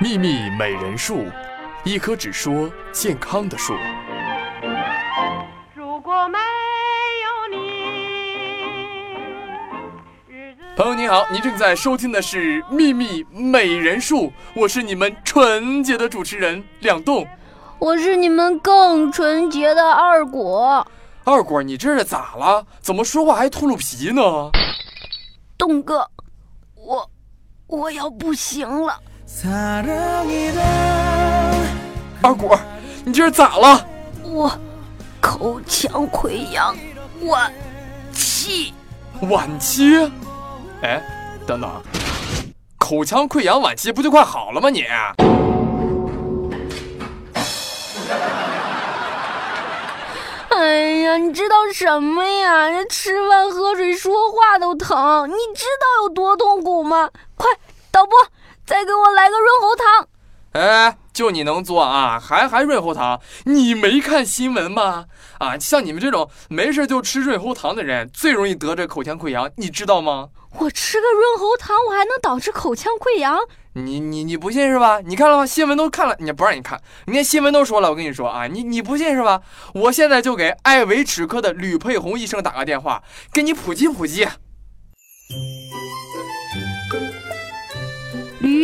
秘密美人树，一棵只说健康的树。如果没有你，朋友您好，您正在收听的是《秘密美人树》，我是你们纯洁的主持人两栋，我是你们更纯洁的二果。二果，你这是咋了？怎么说话还秃噜皮呢？栋哥，我我要不行了。二果，你这是咋了？我口腔溃疡晚期。晚期？哎，等等，口腔溃疡晚期不就快好了吗？你？哎呀，你知道什么呀？这吃饭、喝水、说话都疼，你知道有多痛苦吗？快，导播。再给我来个润喉糖！哎，就你能做啊？还还润喉糖？你没看新闻吗？啊，像你们这种没事就吃润喉糖的人，最容易得这口腔溃疡，你知道吗？我吃个润喉糖，我还能导致口腔溃疡？你你你不信是吧？你看了吗？新闻都看了，你不让你看，人家新闻都说了。我跟你说啊，你你不信是吧？我现在就给爱维齿科的吕佩红医生打个电话，给你普及普及。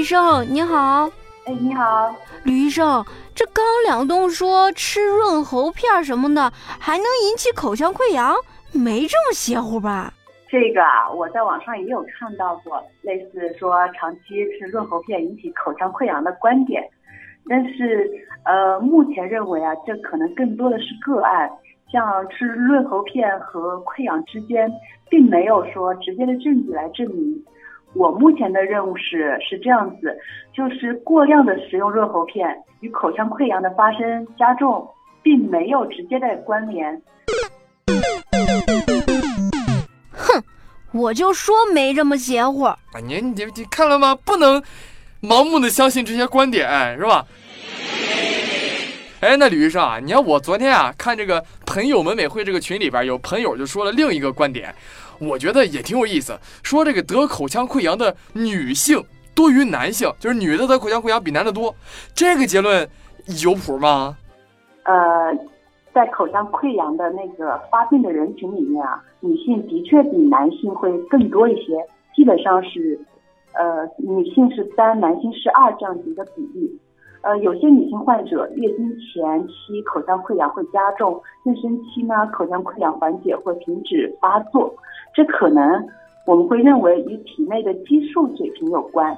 医生，你好。哎，你好，吕医生。这刚两栋说吃润喉片什么的，还能引起口腔溃疡，没这么邪乎吧？这个啊，我在网上也有看到过，类似说长期吃润喉片引起口腔溃疡的观点。但是，呃，目前认为啊，这可能更多的是个案。像吃润喉片和溃疡之间，并没有说直接的证据来证明。我目前的任务是是这样子，就是过量的食用润喉片与口腔溃疡的发生加重，并没有直接的关联。哼，我就说没这么邪乎。啊，你你你看了吗？不能盲目的相信这些观点，是吧？哎，那吕医生啊，你看我昨天啊看这个朋友们美会这个群里边有朋友就说了另一个观点。我觉得也挺有意思，说这个得口腔溃疡的女性多于男性，就是女的得口腔溃疡比男的多，这个结论有谱吗？呃，在口腔溃疡的那个发病的人群里面啊，女性的确比男性会更多一些，基本上是，呃，女性是三，男性是二这样子一个比例。呃，有些女性患者月经前期口腔溃疡会加重，妊娠期呢口腔溃疡缓解或停止发作，这可能我们会认为与体内的激素水平有关。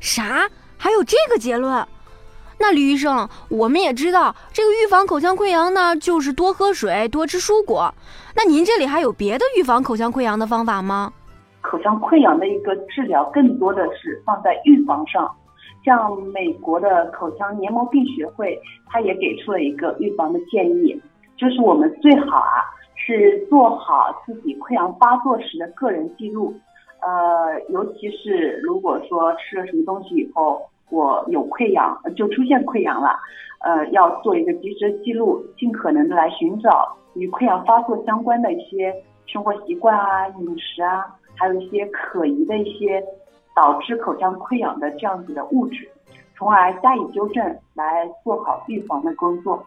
啥？还有这个结论？那吕医生，我们也知道这个预防口腔溃疡呢，就是多喝水、多吃蔬果。那您这里还有别的预防口腔溃疡的方法吗？口腔溃疡的一个治疗更多的是放在预防上。像美国的口腔黏膜病学会，他也给出了一个预防的建议，就是我们最好啊是做好自己溃疡发作时的个人记录，呃，尤其是如果说吃了什么东西以后，我有溃疡，就出现溃疡了，呃，要做一个及时记录，尽可能的来寻找与溃疡发作相关的一些生活习惯啊、饮食啊，还有一些可疑的一些。导致口腔溃疡的这样子的物质，从而加以纠正，来做好预防的工作。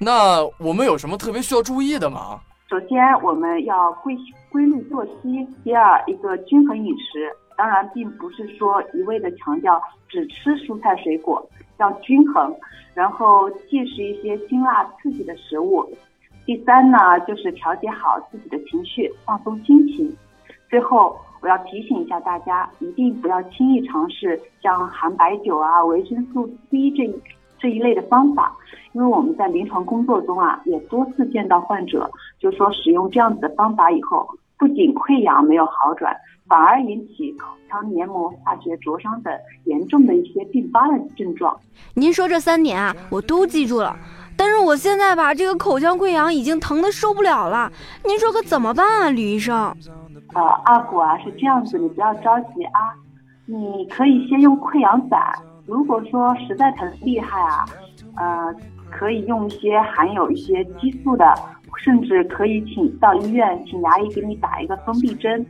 那我们有什么特别需要注意的吗？首先，我们要规规律作息；第二，一个均衡饮食。当然，并不是说一味的强调只吃蔬菜水果，要均衡。然后，忌食一些辛辣刺激的食物。第三呢，就是调节好自己的情绪，放松心情。最后。我要提醒一下大家，一定不要轻易尝试像含白酒啊、维生素 C 这这一类的方法，因为我们在临床工作中啊，也多次见到患者就说使用这样子的方法以后，不仅溃疡没有好转，反而引起口腔黏膜化学灼伤等严重的一些并发的症状。您说这三点啊，我都记住了，但是我现在吧，这个口腔溃疡已经疼得受不了了，您说可怎么办啊，吕医生？呃，二虎啊，是这样子，你不要着急啊，你可以先用溃疡散。如果说实在疼厉害啊，呃，可以用一些含有一些激素的，甚至可以请到医院请牙医给你打一个封闭针。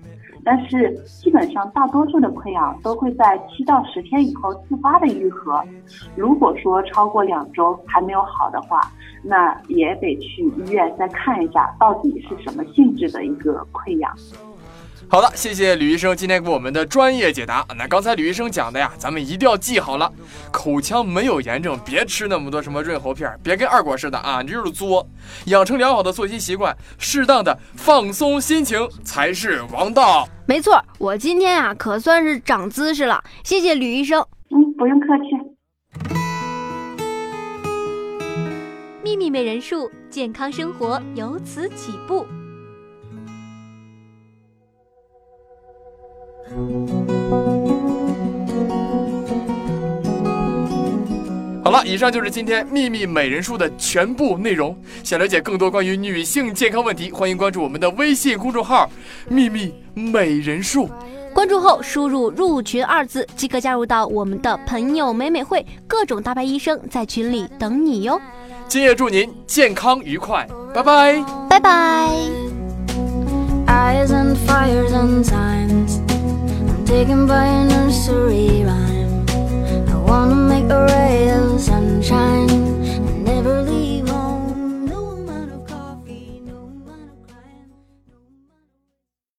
但是基本上大多数的溃疡都会在七到十天以后自发的愈合。如果说超过两周还没有好的话，那也得去医院再看一下，到底是什么性质的一个溃疡。好了，谢谢吕医生今天给我们的专业解答。那刚才吕医生讲的呀，咱们一定要记好了。口腔没有炎症，别吃那么多什么润喉片，别跟二果似的啊，你这就是作。养成良好的作息习惯，适当的放松心情才是王道。没错，我今天啊可算是长姿势了，谢谢吕医生。嗯，不用客气。秘密美人术，健康生活由此起步。好了，以上就是今天秘密美人术的全部内容。想了解更多关于女性健康问题，欢迎关注我们的微信公众号“秘密美人术”。关注后输入“入群”二字，即可加入到我们的朋友美美会，各种大牌医生在群里等你哟。今夜祝您健康愉快，拜拜，拜拜。taken by a nursery rhyme. I wanna make a rails